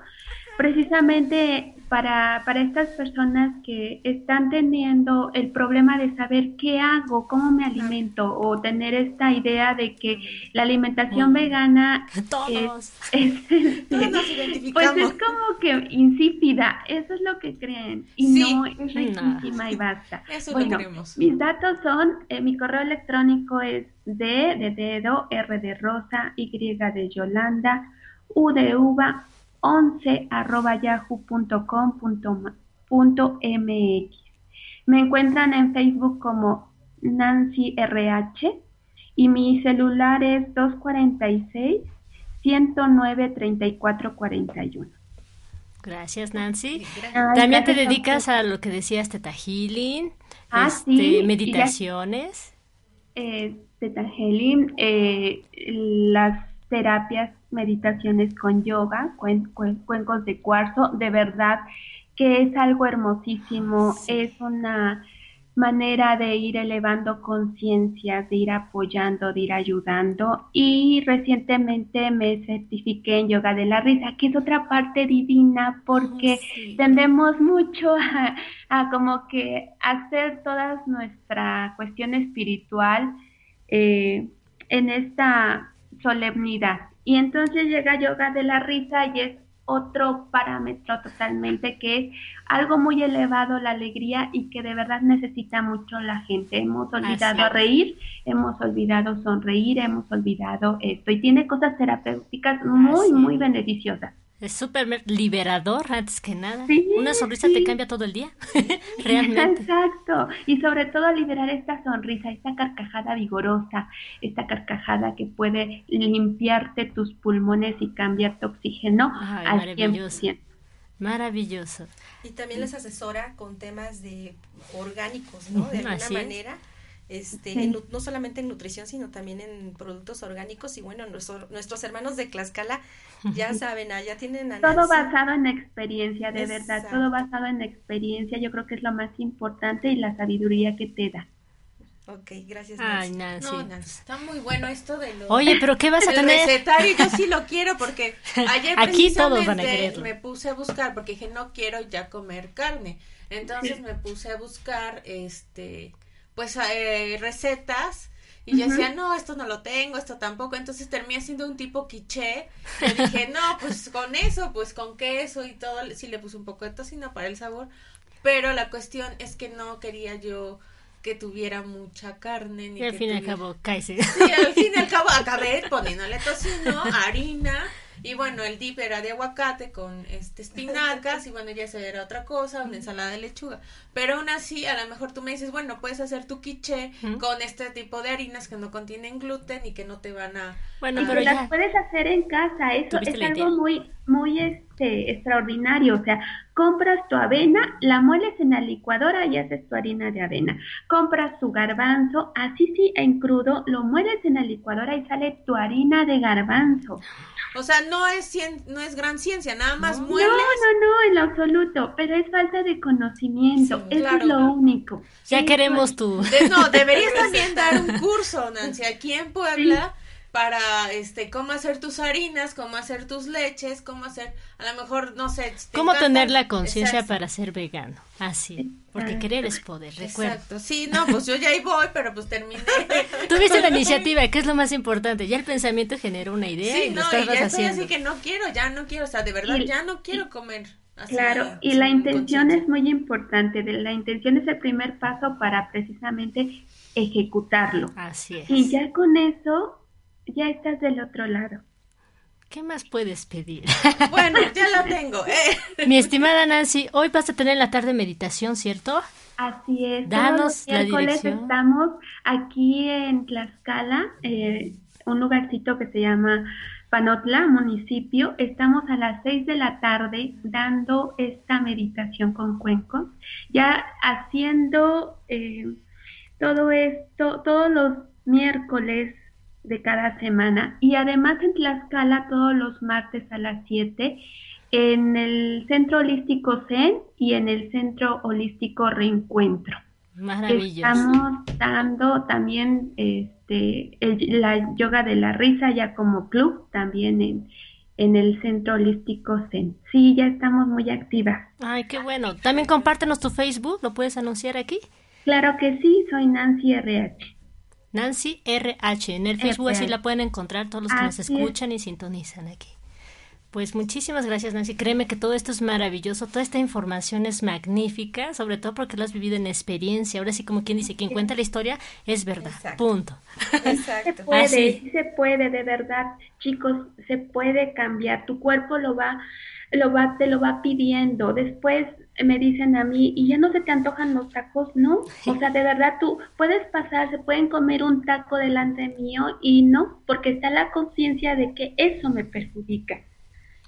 [SPEAKER 4] precisamente para, para estas personas que están teniendo el problema de saber qué hago, cómo me alimento o tener esta idea de que la alimentación vegana
[SPEAKER 3] Todos.
[SPEAKER 4] es, pues es como que insípida, eso es lo que creen y no es riquísima y basta.
[SPEAKER 2] Eso
[SPEAKER 4] bueno,
[SPEAKER 2] lo
[SPEAKER 4] mis datos son, eh, mi correo electrónico es D de dedo, R de rosa, Y de Yolanda, U de uva, 11 arroba yahoo.com.mx. Me encuentran en Facebook como Nancy RH y mi celular es 246 109 3441.
[SPEAKER 3] Gracias, Nancy. También te dedicas a lo que decías, Teta Healing,
[SPEAKER 4] ah,
[SPEAKER 3] este, meditaciones.
[SPEAKER 4] Eh, teta Healing, eh, las terapias, meditaciones con yoga, cuencos de cuarzo, de verdad que es algo hermosísimo, es una manera de ir elevando conciencias, de ir apoyando, de ir ayudando. Y recientemente me certifiqué en yoga de la risa, que es otra parte divina porque tendemos mucho a, como que hacer toda nuestra cuestión espiritual eh, en esta solemnidad. Y entonces llega yoga de la risa y es otro parámetro totalmente que es algo muy elevado la alegría y que de verdad necesita mucho la gente. Hemos olvidado reír, hemos olvidado sonreír, hemos olvidado esto y tiene cosas terapéuticas muy, muy beneficiosas.
[SPEAKER 3] Es súper liberador, antes que nada. Una sonrisa te cambia todo el día, realmente.
[SPEAKER 4] Exacto. Y sobre todo liberar esta sonrisa, esta carcajada vigorosa, esta carcajada que puede limpiarte tus pulmones y cambiarte oxígeno al
[SPEAKER 3] maravilloso. Maravilloso.
[SPEAKER 5] Y también les asesora con temas de orgánicos, ¿no? De alguna manera este, no solamente en nutrición, sino también en productos orgánicos. Y bueno, nuestros hermanos de Tlaxcala ya saben, allá tienen
[SPEAKER 4] Todo basado en experiencia, de verdad, todo basado en experiencia. Yo creo que es lo más importante y la sabiduría que te da.
[SPEAKER 5] Ok, gracias.
[SPEAKER 3] Ay, Nancy.
[SPEAKER 2] No, Nancy. Está muy bueno esto de lo.
[SPEAKER 3] Oye, pero ¿qué vas a tener?
[SPEAKER 2] recetario, yo sí lo quiero porque ayer
[SPEAKER 3] Aquí todos van a
[SPEAKER 2] me puse a buscar porque dije no quiero ya comer carne. Entonces me puse a buscar este pues eh, recetas y yo decía, no, esto no lo tengo, esto tampoco. Entonces terminé siendo un tipo quiché. Y dije, no, pues con eso, pues con queso y todo. Sí le puse un poco de tocino para el sabor. Pero la cuestión es que no quería yo que tuviera mucha carne. Ni
[SPEAKER 3] y al
[SPEAKER 2] que
[SPEAKER 3] fin y al
[SPEAKER 2] tuviera-
[SPEAKER 3] cabo, cáese.
[SPEAKER 2] Sí, al fin y al cabo acabé poniéndole tocino, harina y bueno, el dip era de aguacate con este espinacas y bueno, ya se era otra cosa, una ensalada de lechuga. Pero aún así, a lo mejor tú me dices, bueno, puedes hacer tu quiche con este tipo de harinas que no contienen gluten y que no te van a...
[SPEAKER 3] Bueno, pero ya.
[SPEAKER 4] las puedes hacer en casa, eso
[SPEAKER 3] ¿Tuviste
[SPEAKER 4] es algo
[SPEAKER 3] idea?
[SPEAKER 4] muy, muy este, extraordinario, o sea, compras tu avena, la mueles en la licuadora y haces tu harina de avena, compras tu garbanzo, así sí, en crudo, lo mueles en la licuadora y sale tu harina de garbanzo.
[SPEAKER 2] O sea, no es, cien- no es gran ciencia, nada más
[SPEAKER 4] No,
[SPEAKER 2] mueles.
[SPEAKER 4] no, no, en lo absoluto, pero es falta de conocimiento,
[SPEAKER 2] Sí,
[SPEAKER 4] eso
[SPEAKER 2] claro.
[SPEAKER 4] es lo único.
[SPEAKER 3] Ya queremos tu.
[SPEAKER 2] De- no, deberías también dar un curso, Nancy, aquí en Puebla para este cómo hacer tus harinas, cómo hacer tus leches, cómo hacer a lo mejor no sé, te
[SPEAKER 3] ¿Cómo
[SPEAKER 2] encanta-
[SPEAKER 3] tener la conciencia para ser vegano? Así. Porque querer es poder, recuerda.
[SPEAKER 2] Exacto. Sí, no, pues yo ya ahí voy, pero pues terminé.
[SPEAKER 3] Tuviste la iniciativa, que es lo más importante. Ya el pensamiento generó una idea
[SPEAKER 2] Sí,
[SPEAKER 3] y lo
[SPEAKER 2] no, y
[SPEAKER 3] estabas
[SPEAKER 2] ya estoy
[SPEAKER 3] haciendo.
[SPEAKER 2] así que no quiero, ya no quiero, o sea, de verdad
[SPEAKER 4] Y-
[SPEAKER 2] ya no quiero comer. así,
[SPEAKER 4] Claro, y la intención es muy importante. de- La intención es el primer paso para precisamente ejecutarlo.
[SPEAKER 3] Así es.
[SPEAKER 4] Y ya con eso, ya estás del otro lado.
[SPEAKER 3] ¿Qué más puedes pedir?
[SPEAKER 2] Bueno, ya la tengo. eh.
[SPEAKER 3] Mi estimada Nancy, hoy vas a tener en la tarde meditación, ¿cierto?
[SPEAKER 4] Así es.
[SPEAKER 3] Danos
[SPEAKER 4] Todos los
[SPEAKER 3] la
[SPEAKER 4] miércoles
[SPEAKER 3] dirección.
[SPEAKER 4] estamos aquí en Tlaxcala, eh, un lugarcito que se llama Panotla, municipio. Estamos a las seis de la tarde dando esta meditación con cuencos, ya haciendo eh, todo esto todos los miércoles de cada semana y además en Tlaxcala todos los martes a las 7 en el Centro Holístico Zen y en el Centro Holístico Reencuentro.
[SPEAKER 3] Maravilloso.
[SPEAKER 4] Estamos dando también este el- la yoga de la risa ya como club también en, en el Centro Holístico Zen. Sí, ya estamos muy activas.
[SPEAKER 3] Ay, qué bueno. También compártenos tu Facebook, ¿lo puedes anunciar aquí?
[SPEAKER 4] Claro que sí, soy Nancy RH.
[SPEAKER 3] Nancy RH. En el Facebook así la pueden encontrar todos los que nos escuchan y sintonizan aquí. Pues muchísimas gracias, Nancy. Créeme que todo esto es maravilloso, toda esta información es magnífica, sobre todo porque lo has vivido en experiencia. Ahora sí, como quien dice, quien cuenta la historia es verdad.
[SPEAKER 5] Exacto.
[SPEAKER 3] Punto.
[SPEAKER 4] Se
[SPEAKER 5] Exacto.
[SPEAKER 4] puede,
[SPEAKER 3] Así.
[SPEAKER 4] sí se puede, de verdad, chicos, se puede cambiar. Tu cuerpo lo va, lo va, te lo va pidiendo. Después me dicen a mí, y ya no se te antojan los tacos, ¿no? O sea, de verdad, tú puedes pasar, se pueden comer un taco delante mío y no, porque está la conciencia de que eso me perjudica.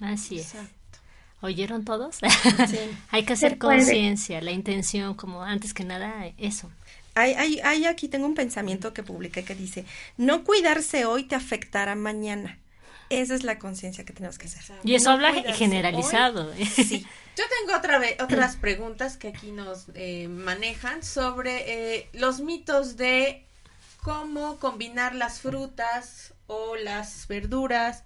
[SPEAKER 3] Así es.
[SPEAKER 2] Exacto.
[SPEAKER 3] ¿Oyeron todos?
[SPEAKER 2] Sí.
[SPEAKER 3] Hay que hacer conciencia, la intención, como antes que nada, eso.
[SPEAKER 5] Hay, hay, hay aquí tengo un pensamiento que publiqué que dice, no cuidarse hoy te afectará mañana. Esa es la conciencia que tenemos que hacer.
[SPEAKER 3] Y eso
[SPEAKER 5] No
[SPEAKER 3] habla generalizado. ¿eh?
[SPEAKER 5] hoy, sí.
[SPEAKER 2] Yo tengo otra vez otras preguntas que aquí nos eh, manejan sobre eh, los mitos de cómo combinar las frutas o las verduras,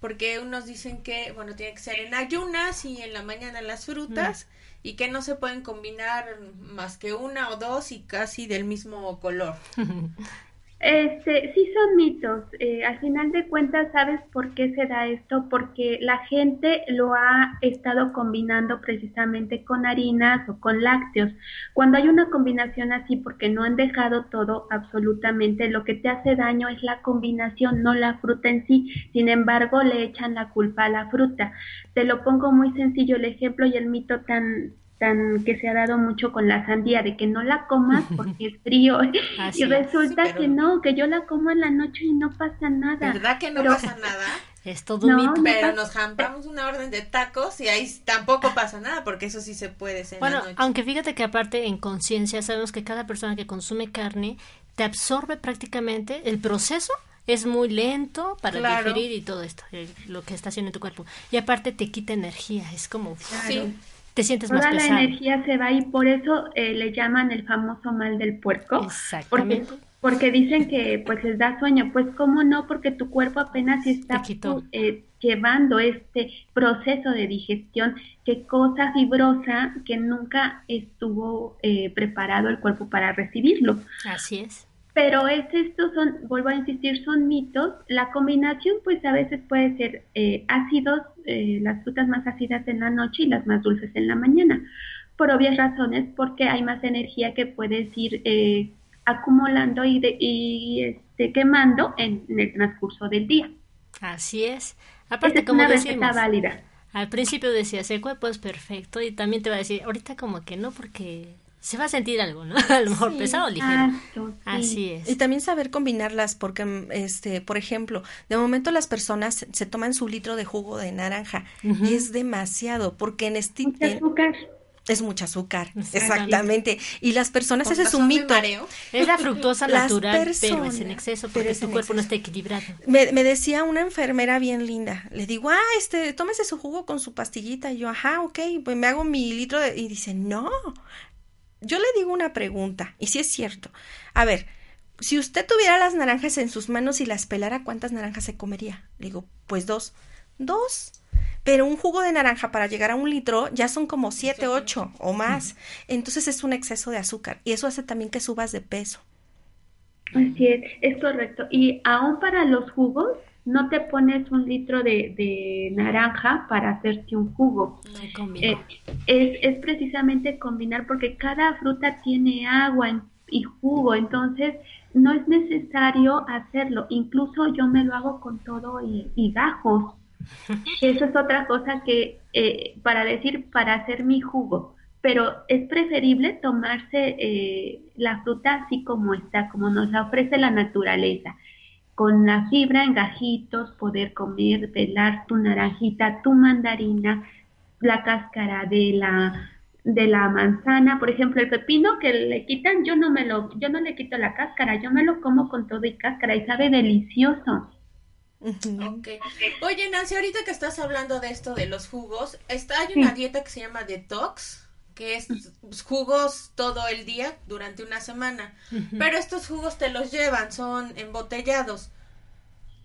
[SPEAKER 2] porque unos dicen que, bueno, tiene que ser en ayunas y en la mañana las frutas y que no se pueden combinar más que una o dos y casi del mismo color.
[SPEAKER 4] Este, sí son mitos. Eh, al final de cuentas, ¿sabes por qué se da esto? Porque la gente lo ha estado combinando precisamente con harinas o con lácteos. Cuando hay una combinación así, porque no han dejado todo absolutamente, lo que te hace daño es la combinación, no la fruta en sí. Sin embargo, le echan la culpa a la fruta. Te lo pongo muy sencillo el ejemplo y el mito tan tan que se ha dado mucho con la sandía de que no la comas porque es frío
[SPEAKER 3] Así
[SPEAKER 4] y
[SPEAKER 3] es.
[SPEAKER 4] resulta
[SPEAKER 2] pero-
[SPEAKER 4] que no, que yo la como en la noche y no pasa nada.
[SPEAKER 2] ¿Verdad que no
[SPEAKER 4] Pero-
[SPEAKER 2] pasa nada?
[SPEAKER 3] Es todo un
[SPEAKER 4] No,
[SPEAKER 3] mito.
[SPEAKER 2] Pero nos jampamos una orden de tacos y ahí tampoco pasa nada, porque eso sí se puede ser en
[SPEAKER 3] Bueno,
[SPEAKER 2] la noche.
[SPEAKER 3] aunque fíjate que aparte en conciencia sabemos que cada persona que consume carne te absorbe prácticamente el proceso es muy lento para
[SPEAKER 2] Claro.
[SPEAKER 3] digerir y todo esto, eh, lo que está haciendo en tu cuerpo. Y aparte te quita energía, es como
[SPEAKER 2] Sí.
[SPEAKER 3] Te sientes más
[SPEAKER 4] Toda la
[SPEAKER 3] pesado.
[SPEAKER 4] energía se va y por eso eh, le llaman el famoso mal del puerco. Porque
[SPEAKER 3] Exactamente.
[SPEAKER 4] Porque dicen que pues les da sueño, pues cómo no, porque tu cuerpo apenas está eh, llevando este proceso de digestión, qué cosa fibrosa que nunca estuvo eh, preparado el cuerpo para recibirlo.
[SPEAKER 3] Así es.
[SPEAKER 4] Pero es, estos son, vuelvo a insistir, son mitos. La combinación, pues a veces puede ser eh, ácidos, eh, las frutas más ácidas en la noche y las más dulces en la mañana, por obvias razones, porque hay más energía que puedes ir eh, acumulando y, y este, quemando en, el transcurso del día.
[SPEAKER 3] Así es. Aparte, como una decimos, válida. Al principio decías, el cuerpo es perfecto y también te va a decir, ahorita como que no, porque se va a sentir algo, ¿no? A lo mejor pesado o ligero. Así es.
[SPEAKER 5] Y también saber combinarlas, porque, este, por ejemplo, de momento las personas se toman su litro de jugo de naranja y es demasiado, porque en este...
[SPEAKER 4] azúcar.
[SPEAKER 5] Es mucho azúcar, exactamente. Y las personas, ese es un mito.
[SPEAKER 3] Es la fructosa natural, pero es en exceso porque su cuerpo no está equilibrado.
[SPEAKER 5] Me, me, decía una enfermera bien linda, le digo, ah, este, tómese su jugo con su pastillita. Y yo, ajá, ok, pues me hago mi litro de... Y dice, no, yo le digo una pregunta, y si es cierto. A ver, si usted tuviera las naranjas en sus manos y las pelara, ¿cuántas naranjas se comería? Le digo, pues dos. Dos. Pero un jugo de naranja para llegar a un litro ya son como siete, ocho o más. Entonces es un exceso de azúcar y eso hace también que subas de peso.
[SPEAKER 4] Así es, es correcto. Y aún para los jugos, no te pones un litro de, naranja para hacerte un jugo. Eh, es, es, precisamente combinar porque cada fruta tiene agua y jugo, entonces no es necesario hacerlo. Incluso yo me lo hago con todo y, gajos. Eso es otra cosa que eh, para decir para hacer mi jugo. Pero es preferible tomarse eh, la fruta así como está, como nos la ofrece la naturaleza con la fibra en gajitos, poder comer, pelar tu naranjita, tu mandarina, la cáscara de la de la manzana, por ejemplo, el pepino que le quitan, yo no me lo, yo no le quito la cáscara, yo me lo como con todo y cáscara y sabe delicioso.
[SPEAKER 5] Okay. Oye, Nancy, ahorita que estás hablando de esto de los jugos, está, hay una dieta que se llama detox, que es jugos todo el día durante una semana. Pero estos jugos te los llevan, son embotellados.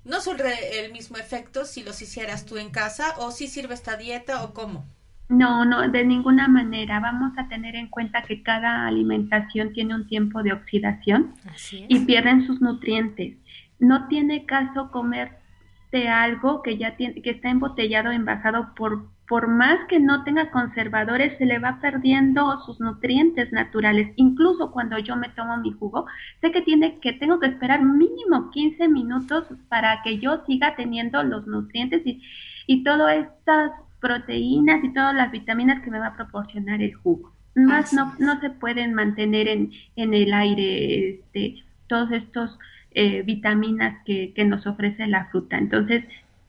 [SPEAKER 5] No son el mismo efecto si los hicieras tú en casa o si sirve esta dieta o cómo.
[SPEAKER 4] No, no, de ninguna manera. Vamos a tener en cuenta que cada alimentación tiene un tiempo de oxidación y pierden sus nutrientes. No tiene caso comerte algo que ya tiene, que está embotellado, envasado por por más que no tenga conservadores, se le va perdiendo sus nutrientes naturales. Incluso cuando yo me tomo mi jugo, sé que tiene que tengo que esperar mínimo 15 minutos para que yo siga teniendo los nutrientes y, y todas estas proteínas y todas las vitaminas que me va a proporcionar el jugo. Más no, no se pueden mantener en, en el aire este, todos estos eh, vitaminas que, que nos ofrece la fruta. Entonces,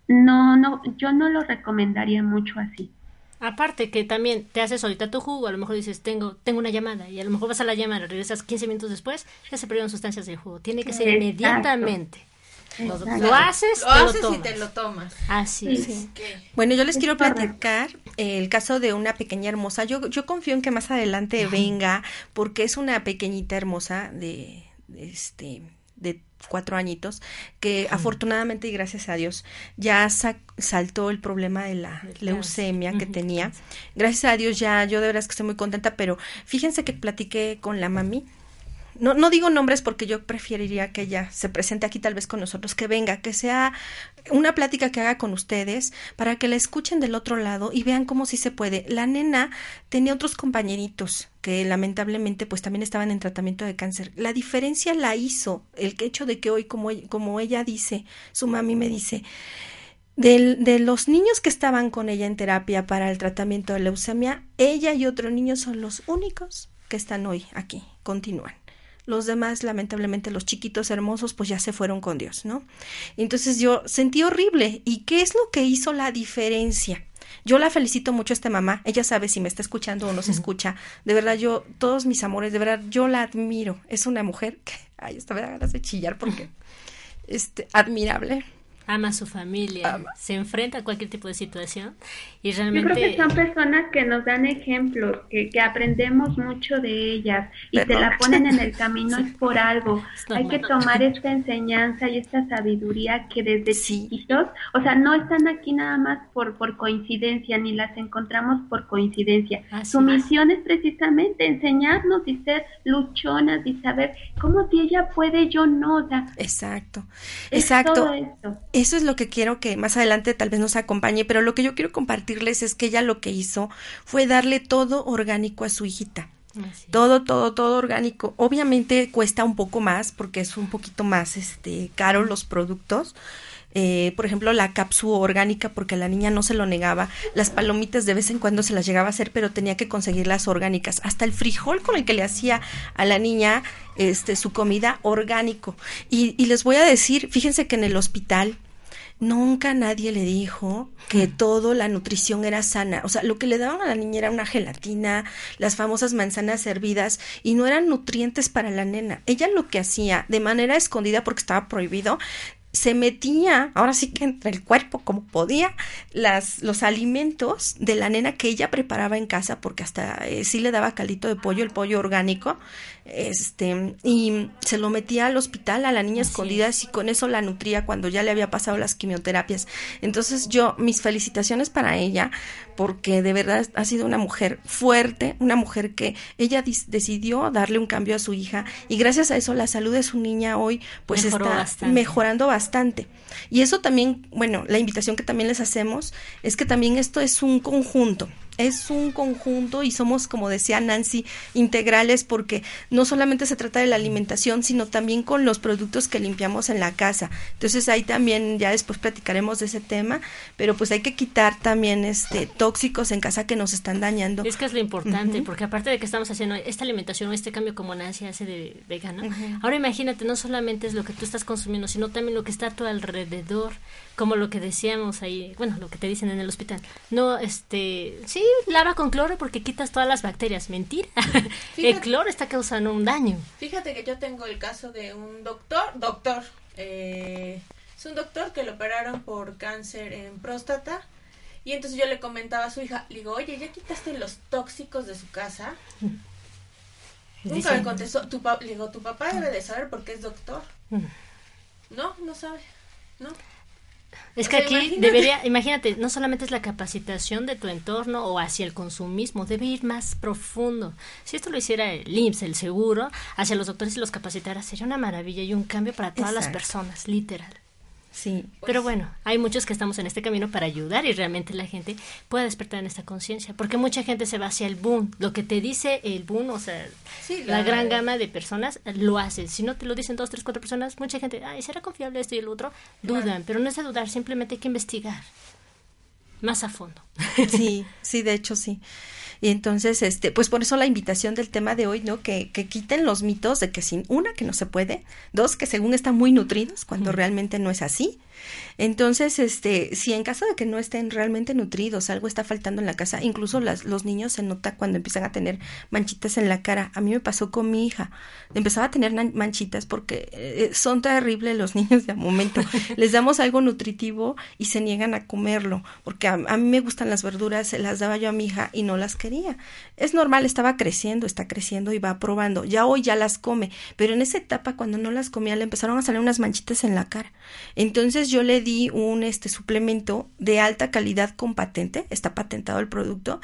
[SPEAKER 4] no, no, yo no lo recomendaría mucho así.
[SPEAKER 3] Aparte que también te haces ahorita tu jugo, a lo mejor dices, tengo, tengo una llamada, y a lo mejor vas a la llamada, regresas 15 minutos después, ya se perdieron sustancias del jugo. Tiene que ser inmediatamente. Lo, haces,
[SPEAKER 5] y te lo tomas.
[SPEAKER 3] Así es.
[SPEAKER 5] Bueno, yo les quiero platicar el caso de una pequeña hermosa. Yo, yo confío en que más adelante venga, porque es una pequeñita hermosa de, de este de cuatro añitos, que afortunadamente y gracias a Dios ya saltó el problema de la leucemia que tenía. Gracias a Dios ya, yo de verdad es que estoy muy contenta, pero fíjense que platiqué con la mami no, no digo nombres porque yo preferiría que ella se presente aquí tal vez con nosotros, que venga, que sea una plática que haga con ustedes para que la escuchen del otro lado y vean cómo sí se puede. La nena tenía otros compañeritos que lamentablemente pues también estaban en tratamiento de cáncer. La diferencia la hizo el hecho de que hoy, como, como ella dice, su mami me dice, de, de, los niños que estaban con ella en terapia para el tratamiento de leucemia, ella y otro niño son los únicos que están hoy aquí, continúan los demás, lamentablemente los chiquitos hermosos, pues ya se fueron con Dios, ¿no? Entonces yo sentí horrible. ¿Y qué es lo que hizo la diferencia? Yo la felicito mucho a esta mamá. Ella sabe si me está escuchando o no se escucha. De verdad, yo, todos mis amores, de verdad, yo la admiro. Es una mujer que, ay, esta me da ganas de chillar porque, este, admirable.
[SPEAKER 3] Ama a su familia, se enfrenta a cualquier tipo de situación y realmente...
[SPEAKER 4] Yo creo que son personas que nos dan ejemplos, que, que aprendemos mucho de ellas y te la ponen en el camino es por algo. Hay que tomar esta enseñanza y esta sabiduría que desde chiquitos, o sea, no están aquí nada más por, por coincidencia, ni las encontramos por coincidencia. su misión es precisamente enseñarnos y ser luchonas y saber cómo si ella puede, yo no. Da.
[SPEAKER 5] Exacto, exacto. Eso es lo que quiero que más adelante tal vez nos acompañe, pero lo que yo quiero compartirles es que ella lo que hizo fue darle todo orgánico a su hijita. Todo, todo, todo orgánico. Obviamente cuesta un poco más porque es un poquito más este caro los productos, eh, por ejemplo, la cápsula orgánica, porque la niña no se lo negaba, las palomitas de vez en cuando se las llegaba a hacer, pero tenía que conseguir las orgánicas, hasta el frijol con el que le hacía a la niña este, su comida orgánico. Y, y les voy a decir, fíjense que en el hospital, nunca nadie le dijo que todo la nutrición era sana. O sea, lo que le daban a la niña era una gelatina, las famosas manzanas hervidas, y no eran nutrientes para la nena. Ella lo que hacía de manera escondida, porque estaba prohibido, se metía, ahora sí que entre el cuerpo como podía, las, los alimentos de la nena que ella preparaba en casa, porque hasta eh, sí le daba calito de pollo, el pollo orgánico, este, y se lo metía al hospital a la niña escondida y con eso la nutría cuando ya le había pasado las quimioterapias. Entonces yo, mis felicitaciones para ella, porque de verdad ha sido una mujer fuerte, una mujer que ella decidió darle un cambio a su hija y gracias a eso la salud de su niña hoy pues está mejorando bastante. Y eso también, bueno, la invitación que también les hacemos es que también esto es un conjunto es un conjunto y somos, como decía Nancy, integrales porque no solamente se trata de la alimentación, sino también con los productos que limpiamos en la casa. Entonces ahí también ya después platicaremos de ese tema, pero pues hay que quitar también este tóxicos en casa que nos están dañando.
[SPEAKER 3] Es que es lo importante, porque aparte de que estamos haciendo esta alimentación o este cambio como Nancy hace de vegano, ahora imagínate, no solamente es lo que tú estás consumiendo, sino también lo que está a tu alrededor como lo que decíamos ahí, bueno, lo que te dicen en el hospital. No, este, sí, lava con cloro porque quitas todas las bacterias. Mentira. el cloro está causando un daño.
[SPEAKER 2] Fíjate que yo tengo el caso de un doctor, doctor, eh, es un doctor que lo operaron por cáncer en próstata. Y entonces yo le comentaba a su hija, le digo, oye, ¿ya quitaste los tóxicos de su casa? Nunca me contestó, tu le digo, tu papá debe de saber porque es doctor. Mm. No, no sabe, no.
[SPEAKER 3] Es que aquí debería, imagínate, no solamente es la capacitación de tu entorno o hacia el consumismo, debe ir más profundo. Si esto lo hiciera el IMSS, el seguro, hacia los doctores y los capacitara, sería una maravilla y un cambio para todas las personas, literal.
[SPEAKER 5] Sí.
[SPEAKER 3] Pero bueno, hay muchos que estamos en este camino para ayudar y realmente la gente pueda despertar en esta conciencia, porque mucha gente se va hacia el boom. Lo que te dice el boom, o sea, la, gran gama de personas lo hacen. Si no te lo dicen dos, tres, cuatro personas, mucha gente, ay, ¿será confiable esto y el otro? Dudan, pero no es de dudar, simplemente hay que investigar más a fondo.
[SPEAKER 5] Sí, sí, de hecho sí. Y entonces, este, pues por eso la invitación del tema de hoy, ¿no? Que, que quiten los mitos de que sin una, que no se puede, dos, que según están muy nutridos, cuando realmente no es así, entonces, este, si en caso de que no estén realmente nutridos, algo está faltando en la casa, incluso las, los niños se nota cuando empiezan a tener manchitas en la cara. A mí me pasó con mi hija, empezaba a tener manchitas porque eh, son terribles los niños de momento. Les damos algo nutritivo y se niegan a comerlo, porque a, mí me gustan las verduras, se las daba yo a mi hija y no las quería. Es normal, estaba creciendo, está creciendo y va probando. Ya hoy ya las come, pero en esa etapa cuando no las comía le empezaron a salir unas manchitas en la cara. Entonces yo le di un este suplemento de alta calidad con patente, está patentado el producto,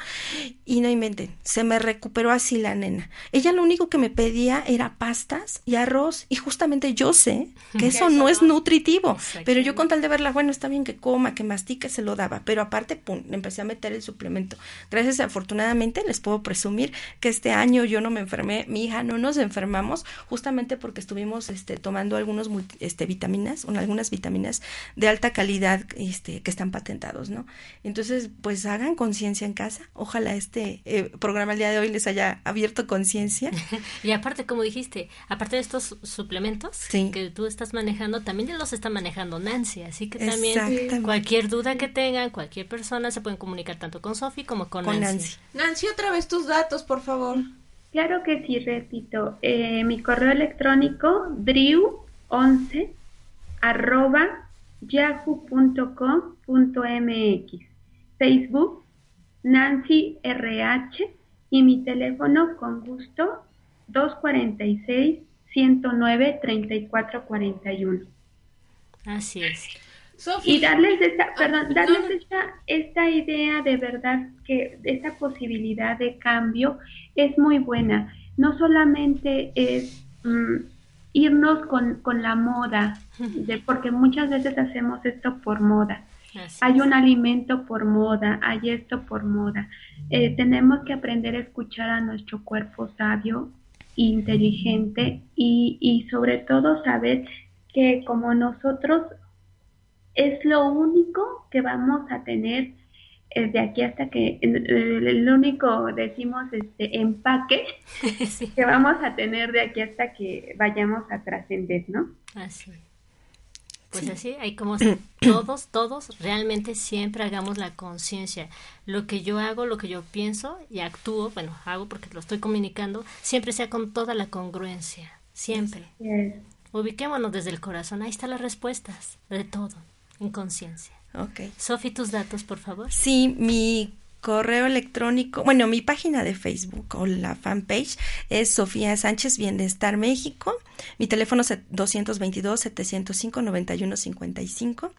[SPEAKER 5] y no inventen, se me recuperó así la nena. Ella lo único que me pedía era pastas y arroz, y justamente yo sé que eso no es nutritivo, pero yo con tal de verla, bueno, está bien que coma, que mastique, se lo daba, pero aparte, pum, le empecé a meter el suplemento. Gracias, afortunadamente, les puedo presumir que este año yo no me enfermé, mi hija no nos enfermamos, justamente porque estuvimos este, tomando algunos este, vitaminas, algunas vitaminas de alta calidad este, que están patentados, ¿no? Entonces, pues hagan conciencia en casa. Ojalá este eh, programa el día de hoy les haya abierto conciencia.
[SPEAKER 3] y aparte, como dijiste, aparte de estos suplementos que tú estás manejando, también ya los está manejando Nancy, así que también cualquier duda que tengan, cualquier persona se pueden comunicar tanto con Sofi como con, Nancy.
[SPEAKER 2] Nancy. otra vez tus datos, por favor.
[SPEAKER 4] Claro que sí, repito. Eh, mi correo electrónico, drew11 arroba yahoo.com.mx, Facebook Nancy RH y mi teléfono con gusto 246 109 3441.
[SPEAKER 3] Así es.
[SPEAKER 4] Y darles esta, ah, perdón, darles esta, esta idea de verdad que esta posibilidad de cambio es muy buena. No solamente es mm, irnos con, con, la moda, de, porque muchas veces hacemos esto por moda. hay un alimento por moda, hay esto por moda. Eh, tenemos que aprender a escuchar a nuestro cuerpo sabio, inteligente y, y sobre todo saber que como nosotros es lo único que vamos a tener de aquí hasta que el único decimos este empaque que vamos a tener de aquí hasta que vayamos a trascender, ¿no?
[SPEAKER 3] Así. Pues así, hay como todos, todos realmente siempre hagamos la conciencia. Lo que yo hago, lo que yo pienso y actúo, bueno, hago porque lo estoy comunicando, siempre sea con toda la congruencia, siempre. Ubiquémonos desde el corazón, ahí están las respuestas de todo en conciencia.
[SPEAKER 5] Ok.
[SPEAKER 3] Sofi, tus datos, por favor.
[SPEAKER 5] Sí, mi correo electrónico, bueno, mi página de Facebook o la fanpage es Sofía Sánchez Bienestar México. Mi teléfono es 222 705 9155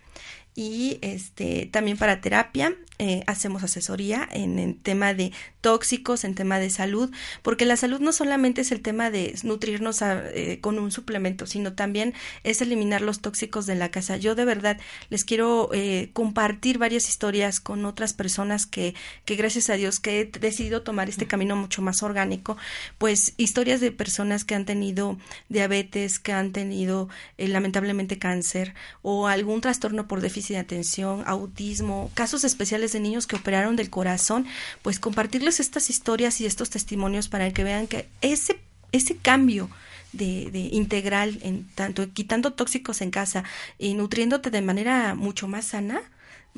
[SPEAKER 5] y este también para terapia eh, hacemos asesoría en el tema de tóxicos, en tema de salud, porque la salud no solamente es el tema de nutrirnos eh, con un suplemento, sino también es eliminar los tóxicos de la casa. Yo de verdad les quiero eh, compartir varias historias con otras personas que, que gracias a Dios que he decidido tomar este camino mucho más orgánico, pues historias de personas que han tenido diabetes, que han tenido lamentablemente cáncer o algún trastorno por déficit de atención, autismo, casos especiales de niños que operaron del corazón, pues compartirles estas historias y estos testimonios para que vean que ese, ese cambio de, de, integral, en tanto quitando tóxicos en casa y nutriéndote de manera mucho más sana,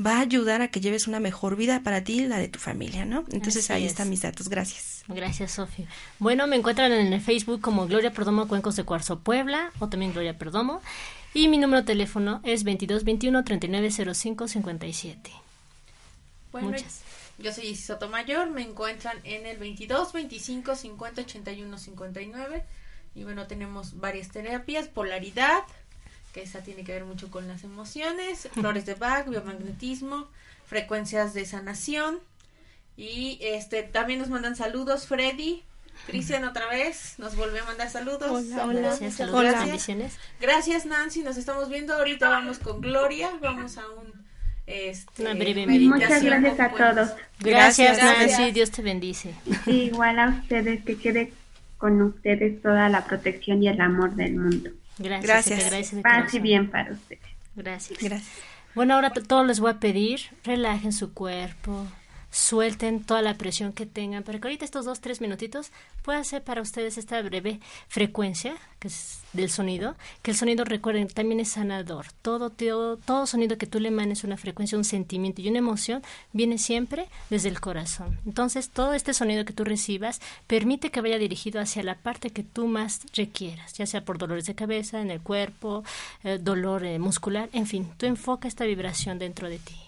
[SPEAKER 5] va a ayudar a que lleves una mejor vida para ti y la de tu familia, ¿no? Entonces ahí están mis datos. Gracias.
[SPEAKER 3] Gracias, Sofía. Bueno, me encuentran en el Facebook como Gloria Perdomo Cuencos de Cuarzo Puebla o también Gloria Perdomo. Y mi número de teléfono es 2221 3905 57.
[SPEAKER 2] Bueno, Muchas. yo soy Sotomayor, me encuentran en el 22 25 50 81 59 y bueno, tenemos varias terapias, polaridad, que esa tiene que ver mucho con las emociones, flores de Bach, biomagnetismo, frecuencias de sanación y este también nos mandan saludos Freddy, Cristian otra vez nos volvió a mandar saludos.
[SPEAKER 3] Hola, hola. Gracias, Gracias.
[SPEAKER 2] Gracias Nancy, nos estamos viendo. Ahorita vamos con Gloria, vamos a un este,
[SPEAKER 3] una breve
[SPEAKER 4] muchas gracias a todos.
[SPEAKER 3] Gracias, Nancy, Dios te bendice.
[SPEAKER 4] igual a ustedes, que quede con ustedes toda la protección y el amor del mundo.
[SPEAKER 3] Gracias. Gracias.
[SPEAKER 4] Paz y bien para ustedes.
[SPEAKER 3] Gracias.
[SPEAKER 5] Gracias.
[SPEAKER 3] Bueno, ahora todos les voy a pedir, relajen su cuerpo, suelten toda la presión que tengan, para que ahorita estos dos, tres minutitos pueda ser para ustedes esta breve frecuencia que es del sonido, que el sonido, recuerden, también es sanador. Todo, todo, todo sonido que tú le manes una frecuencia, un sentimiento y una emoción viene siempre desde el corazón. Entonces, todo este sonido que tú recibas permite que vaya dirigido hacia la parte que tú más requieras, ya sea por dolores de cabeza, en el cuerpo, eh, dolor eh, muscular, en fin, tú enfoca esta vibración dentro de ti.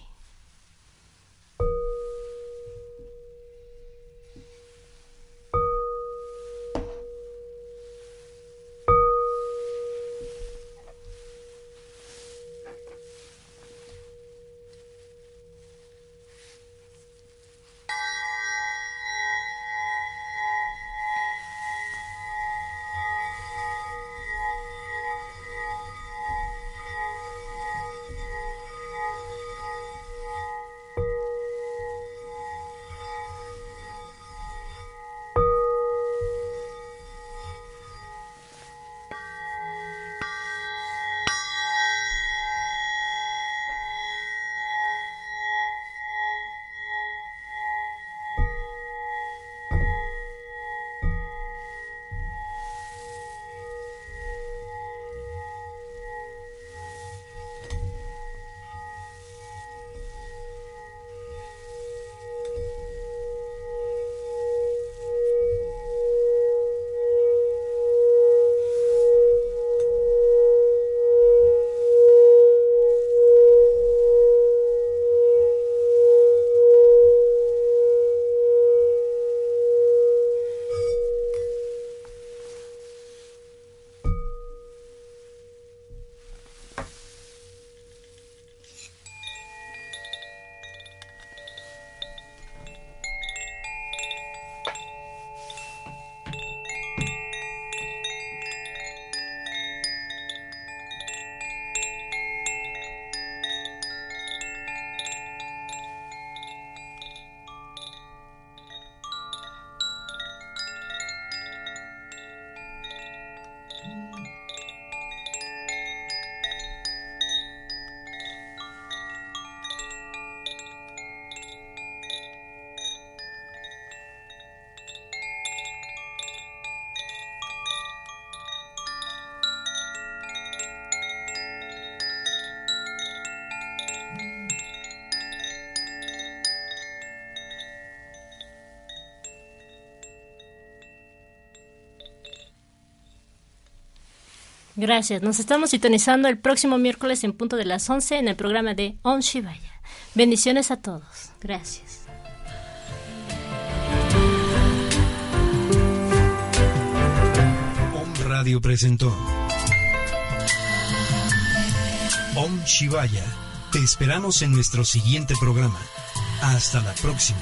[SPEAKER 3] Gracias. Nos estamos sintonizando el próximo miércoles en punto de las 11 en el programa de On Shivaya. Bendiciones a todos. Gracias.
[SPEAKER 1] Om Radio presentó Om Shivaya. Te esperamos en nuestro siguiente programa. Hasta la próxima.